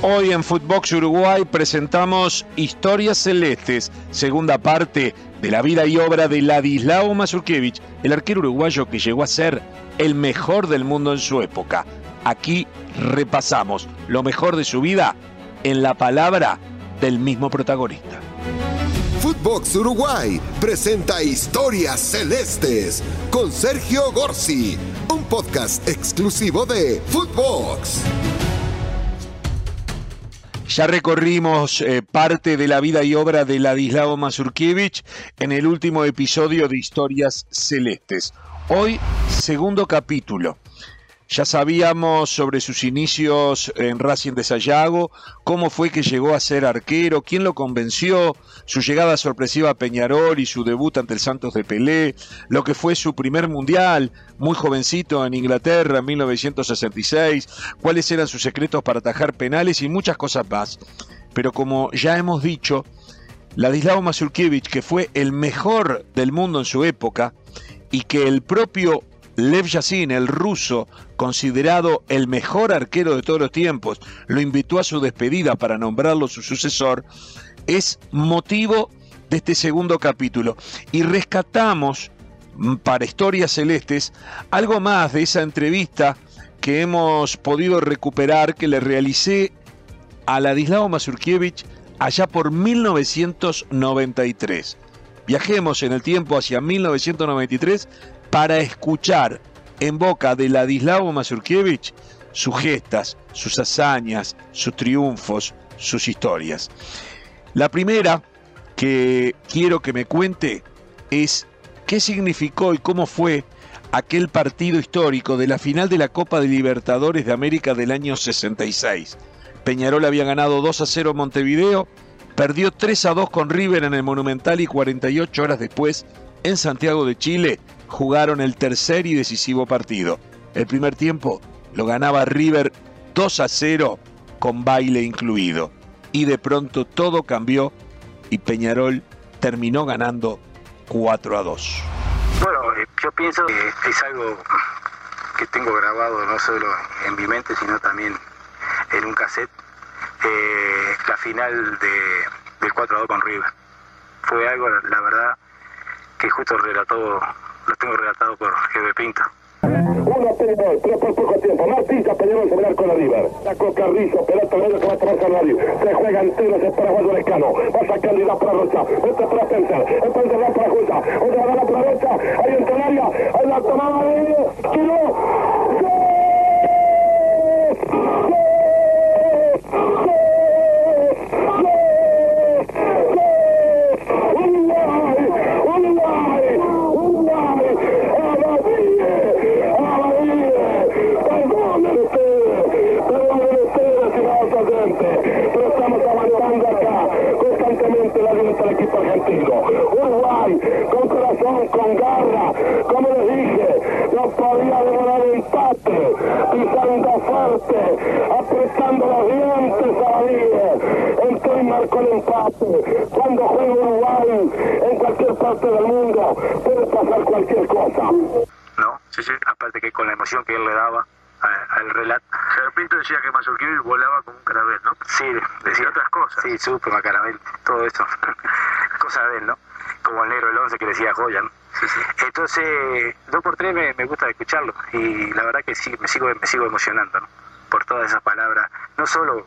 Hoy en Footbox Uruguay presentamos Historias Celestes, segunda parte de la vida y obra de Ladislao Mazurkiewicz, el arquero uruguayo que llegó a ser el mejor del mundo en su época. Aquí repasamos lo mejor de su vida en la palabra del mismo protagonista. Footbox Uruguay presenta Historias Celestes con Sergio Gorsi, un podcast exclusivo de Footbox. Ya recorrimos eh, parte de la vida y obra de Ladislao Mazurkiewicz en el último episodio de Historias Celestes. Hoy, segundo capítulo. Ya sabíamos sobre sus inicios en Racing de Sayago, cómo fue que llegó a ser arquero, quién lo convenció, su llegada sorpresiva a Peñarol y su debut ante el Santos de Pelé, lo que fue su primer mundial, muy jovencito en Inglaterra en 1966, cuáles eran sus secretos para atajar penales y muchas cosas más. Pero como ya hemos dicho, Ladislao Mazurkiewicz, que fue el mejor del mundo en su época, y que el propio Lev Yassin, el ruso, considerado el mejor arquero de todos los tiempos, lo invitó a su despedida para nombrarlo su sucesor, es motivo de este segundo capítulo. Y rescatamos mm, para Historias Celestes algo más de esa entrevista que hemos podido recuperar que le realicé a Ladislao Mazurkiewicz allá por 1993. Viajemos en el tiempo hacia 1993 para escuchar en boca de Ladislao Mazurkiewicz sus gestas, sus hazañas, sus triunfos, sus historias. La primera que quiero que me cuente es qué significó y cómo fue aquel partido histórico de la final de la Copa de Libertadores de América del año 66. Peñarol había ganado 2 a 0 Montevideo, perdió 3 a 2 con River en el Monumental y 48 horas después, en Santiago de Chile, jugaron el tercer y decisivo partido. El primer tiempo lo ganaba River 2 a 0 con baile incluido. Y de pronto todo cambió y Peñarol terminó ganando 4 a 2. Bueno, eh, yo pienso que es algo que tengo grabado no solo en mi mente, sino también en un cassette, eh, la final de, del 4 a 2 con River. Fue algo, la verdad, que justo relató lo tengo relatado por GB Pinto. Uno Peñarol, pero por poco tiempo. Arco de River. Carrizo, a. Se juega entero, se espera Juan Lescano. Va y da para Rocha. Este para Spencer. Para. Otra para Rocha. Ahí en el. Ahí la tomaba lucha del equipo argentino. Uruguay, con corazón, con garra, como les dije, no podía demorar el empate, pisando fuerte, apretando los dientes a la. Entró y marcó el empate. Cuando juega Uruguay en cualquier parte del mundo, puede pasar cualquier cosa. No, sí, sí, aparte que con la emoción que él le daba al relato. Pinto decía que Mazurkiewicz volaba como un carabel, ¿no? Sí, decía otras cosas. Sí, supe, Macarabel, todo eso. cosas de él, ¿no? Como el negro del once que decía joya, ¿no? Sí, sí. Entonces, dos por tres me, me, gusta escucharlo y la verdad que sí, me sigo, me sigo emocionando, ¿no? Por todas esas palabras, no solo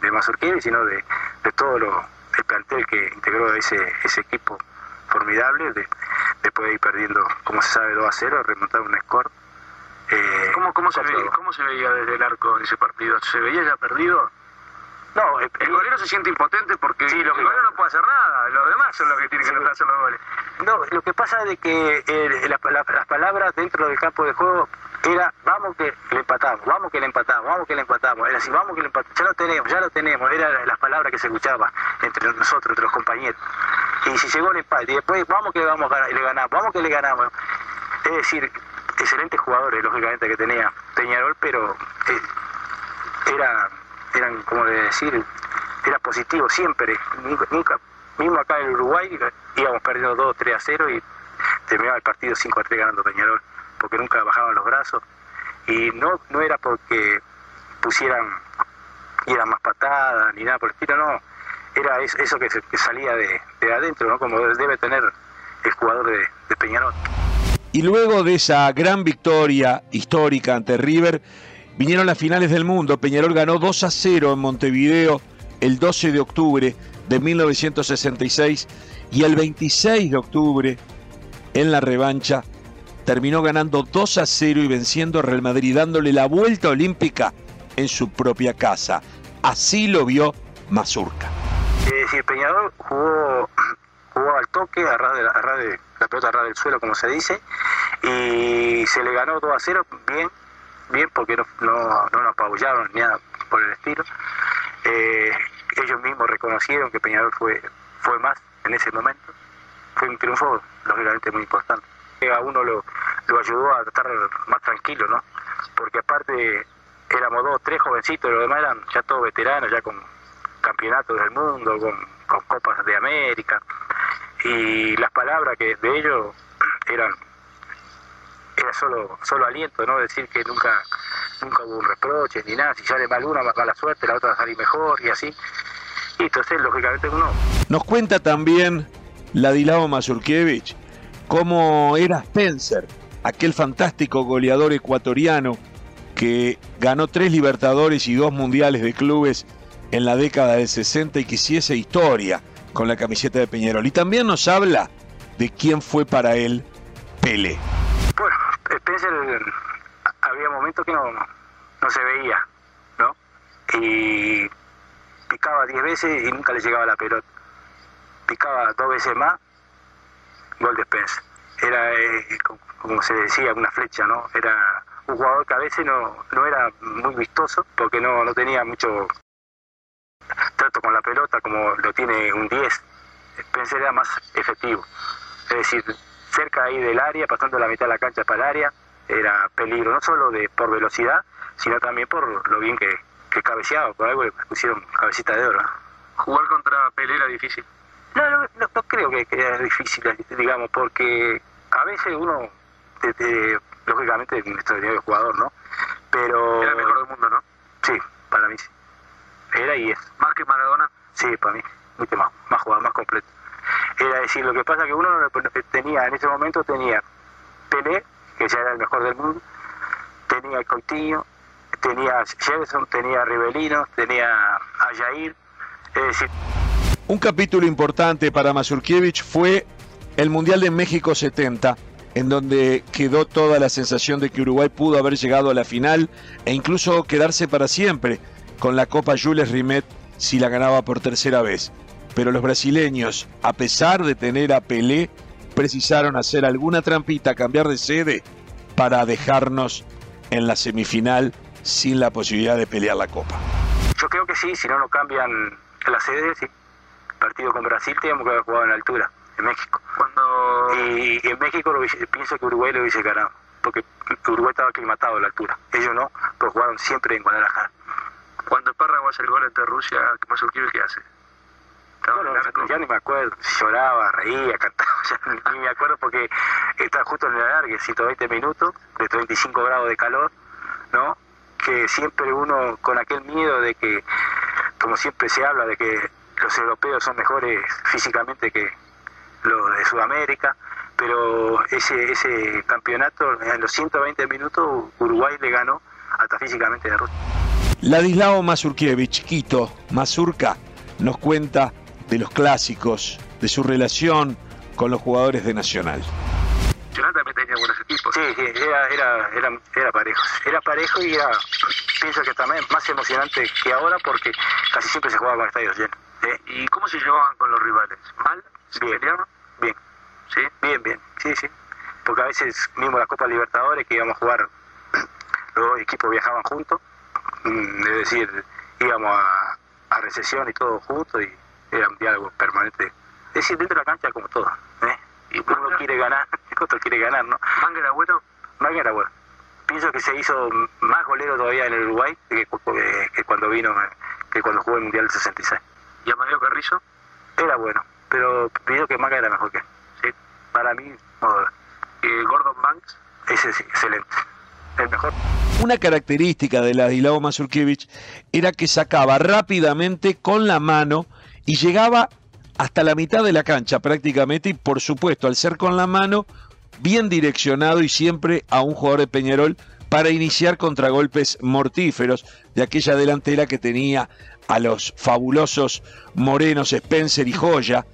de Mazurkiewicz, sino de, de todo lo, el plantel que integró ese, ese equipo formidable, de, después de ir perdiendo, como se sabe, 2 a 0, remontar un score eh, ¿Cómo, cómo, se veía, ¿Cómo se veía desde el arco en ese partido? ¿Se veía ya perdido? No, el, el golero se siente impotente porque sí, los el golero no puede hacer nada, los demás son los que tienen que hacer los goles. No, lo que pasa es de que eh, la, la, las palabras dentro del campo de juego era vamos que le empatamos, vamos que le empatamos, vamos que le empatamos, era así, vamos que le empatamos, ya lo tenemos, ya lo tenemos, eran las palabras que se escuchaban entre nosotros, entre los compañeros. Y si llegó el empate, y después vamos que le vamos le ganamos, vamos que le ganamos. Es decir, excelentes jugadores, lógicamente, que tenía Peñarol, pero eh, era, eran, como de decir, era positivo siempre. Nunca, mismo acá en Uruguay, íbamos perdiendo 2, 3 a 0 y terminaba el partido 5 a 3 ganando Peñarol, porque nunca bajaban los brazos. Y no, no era porque pusieran y era más patada, ni nada por el estilo, no. Era eso que, salía de, adentro, ¿no? Como debe tener el jugador de Peñarol. Y luego de esa gran victoria histórica ante River, vinieron las finales del mundo. Peñarol ganó 2 a 0 en Montevideo el 12 de octubre de 1966 y el 26 de octubre en la revancha terminó ganando 2 a 0 y venciendo a Real Madrid, dándole la vuelta olímpica en su propia casa. Así lo vio Mazurca. Eh, Peñarol jugó, al toque, a ras de la pelota a ras del suelo, como se dice, y se le ganó 2 a 0, bien, bien, porque no, no, no nos apabullaron ni nada por el estilo. Eh, ellos mismos reconocieron que Peñarol fue, fue más en ese momento. Fue un triunfo, lógicamente, muy importante. A uno lo, lo ayudó a estar más tranquilo, ¿no? Porque aparte éramos dos, tres jovencitos, los demás eran ya todos veteranos, ya con campeonatos del mundo, con, copas de América. Y las palabras que de ellos eran era solo solo aliento, ¿no? Decir que nunca nunca hubo un reproche ni nada, si sale mal una, mala suerte, la otra va a salir mejor y así. Y entonces, lógicamente, uno... Nos cuenta también Ladilao Mazurkiewicz cómo era Spencer, aquel fantástico goleador ecuatoriano que ganó tres Libertadores y dos Mundiales de clubes en la década del 60 y que hiciese historia con la camiseta de Peñarol. Y también nos habla de quién fue para él Pele. Bueno, Spencer había momentos que no, no se veía, ¿no? Y picaba diez veces y nunca le llegaba la pelota. Picaba dos veces más, gol de Spencer. Era, eh, como se decía, una flecha, ¿no? Era un jugador que a veces no, no era muy vistoso porque no, no tenía mucho con la pelota como lo tiene un 10. Spencer era más efectivo. Es decir, cerca ahí del área, pasando la mitad de la cancha para el área, era peligro, no solo de por velocidad, sino también por lo bien que, que cabeceaba, por algo le pusieron cabecita de oro. ¿Jugar contra Pelé era difícil? No, no, no, creo que, era difícil, digamos, porque a veces uno, lógicamente, es un extraordinario jugador, ¿no? Pero... Era el mejor del mundo, ¿no? Sí, para mí sí. Era y es. ¿Más que Maradona? Sí, para mí, mucho más, más jugador, más completo. Era decir, lo que pasa que uno tenía, en ese momento tenía Pelé, que ya era el mejor del mundo, tenía Coutinho, tenía Jefferson, tenía Rivelino, tenía a Jair, es decir... Un capítulo importante para Mazurkiewicz fue el Mundial de México 70, en donde quedó toda la sensación de que Uruguay pudo haber llegado a la final e incluso quedarse para siempre con la Copa Jules Rimet si la ganaba por tercera vez. Pero los brasileños, a pesar de tener a Pelé, precisaron hacer alguna trampita, cambiar de sede para dejarnos en la semifinal sin la posibilidad de pelear la Copa. Yo creo que sí, si no nos cambian la sede, sí. partido con Brasil teníamos que haber jugado en la altura, en México. Cuando y, en México pienso que Uruguay lo hubiese ganado, porque Uruguay estaba aclimatado a la altura. Ellos no, pero jugaron siempre en Guadalajara. Cuando Párrago hace el gol ante Rusia, ¿qué hace? Bueno, ya ni me acuerdo, lloraba, reía, cantaba, ya ni me acuerdo porque estaba justo en el alargue, 120 minutos, de 35 grados de calor, ¿no? Que siempre uno con aquel miedo de que, como siempre se habla, de que los europeos son mejores físicamente que los de Sudamérica, pero ese, ese campeonato en los 120 minutos Uruguay le ganó hasta físicamente de Rusia. Ladislao Mazurkiewicz, Quito, Mazurka, nos cuenta de los clásicos, de su relación con los jugadores de Nacional. Nacional también tenía buenos equipos. Sí, sí era, era, era, era parejo. Era parejo y era, pienso que también más emocionante que ahora porque casi siempre se jugaba con estadios llenos. ¿Y cómo se llevaban con los rivales? ¿Mal? bien, bien. ¿Sí? Bien, bien, sí, sí. Porque a veces mismo la Copa Libertadores que íbamos a jugar, los equipos viajaban juntos, es decir, íbamos a, a recesión y todo juntos y era un diálogo permanente. Es decir, dentro de la cancha como todo. ¿eh? Y uno quiere ganar, el otro quiere ganar, ¿no? ¿Manga era bueno? Manga era bueno. Pienso que se hizo más golero todavía en el Uruguay que, que, cuando vino, que cuando jugó el Mundial del 66. ¿Y Amadeo Carrizo? Era bueno, pero pienso que Manga era mejor que él. ¿sí? Para mí, ¿Y Gordon Banks? Ese sí, excelente. Una característica de Ladislao Mazurkiewicz era que sacaba rápidamente con la mano y llegaba hasta la mitad de la cancha prácticamente y por supuesto al ser con la mano bien direccionado y siempre a un jugador de Peñarol para iniciar contragolpes mortíferos de aquella delantera que tenía a los fabulosos morenos Spencer y Joya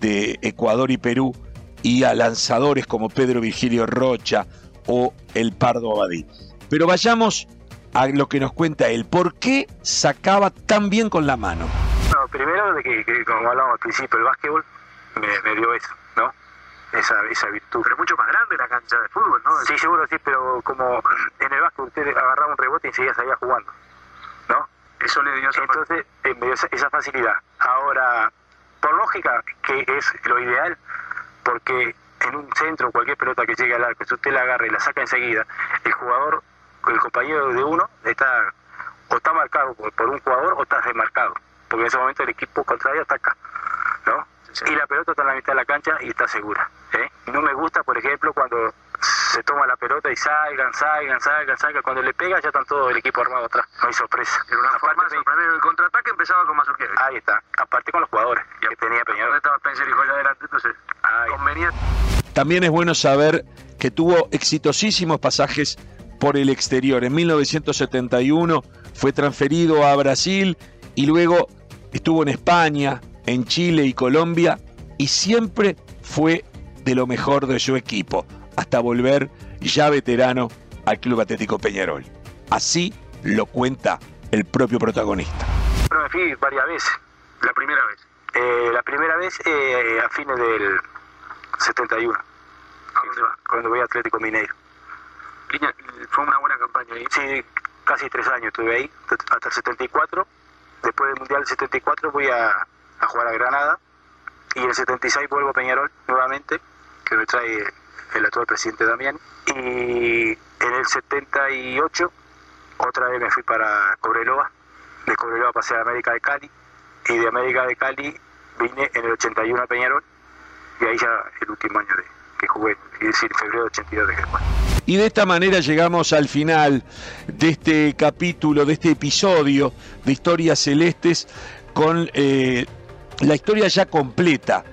de Ecuador y Perú y a lanzadores como Pedro Virgilio Rocha o el Pardo Abadí. Pero vayamos a lo que nos cuenta él. ¿Por qué sacaba tan bien con la mano? No, primero de que, que como hablábamos al principio, el básquetbol me, me dio eso, ¿no? Esa, esa virtud. Pero es mucho más grande la cancha de fútbol, ¿no? Sí, seguro sí, pero como en el básquet usted agarraba un rebote y enseguida salía jugando, ¿no? Eso le dio esa Entonces, eh, me dio esa, esa facilidad. Ahora, por lógica, que es lo ideal, porque en un centro, cualquier pelota que llegue al arco, si usted la agarra y la saca enseguida, el jugador, el compañero de uno, está o está marcado por, un jugador o está remarcado, porque en ese momento el equipo contrario está acá, ¿no? Y la pelota está en la mitad de la cancha y está segura. ¿eh? No me gusta, por ejemplo, cuando se toma la pelota y salgan, salgan, salgan, salgan. Cuando le pega ya están todo el equipo armado atrás. No hay sorpresa. Era una forma de sorprender. El contraataque empezaba con Mazurkiewicz. Ahí está. Aparte con los jugadores que tenía Peñarol. estaba Spencer y Joya adelante, entonces. Conveniente. También es bueno saber que tuvo exitosísimos pasajes por el exterior. En 1971 fue transferido a Brasil y luego estuvo en España, en Chile y Colombia y siempre fue de lo mejor de su equipo, hasta volver ya veterano al Club Atlético Peñarol. Así lo cuenta el propio protagonista. Pero me fui varias veces. La primera vez. Eh, la primera vez eh, a fines del 71, ¿A dónde va? cuando voy a Atlético Mineiro. Fue una buena campaña ahí. Sí, casi tres años estuve ahí, hasta el 74. Después del Mundial del 74 voy a, a jugar a Granada. Y en el 76 vuelvo a Peñarol nuevamente, que me trae el actual presidente Damián. Y en el 78 otra vez me fui para Cobreloa. De Cobreloa pasé a América de Cali. Y de América de Cali vine en el 81 a Peñarol. Y ahí ya el último año de, que jugué, es decir, febrero de 82 de jugué. Y de esta manera llegamos al final de este capítulo, de este episodio de Historias Celestes, con eh, la historia ya completa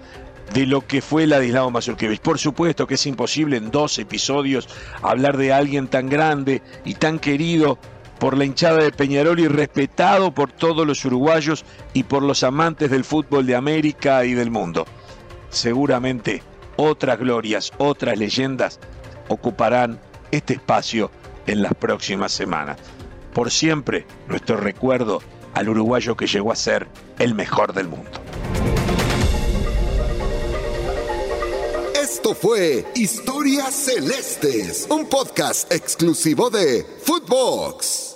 de lo que fue Ladislao Mazurkiewicz. Por supuesto que es imposible en dos episodios hablar de alguien tan grande y tan querido por la hinchada de Peñarol y respetado por todos los uruguayos y por los amantes del fútbol de América y del mundo. Seguramente otras glorias, otras leyendas ocuparán este espacio en las próximas semanas. Por siempre, nuestro recuerdo al uruguayo que llegó a ser el mejor del mundo. Esto fue Historias Celestes, un podcast exclusivo de Footbox.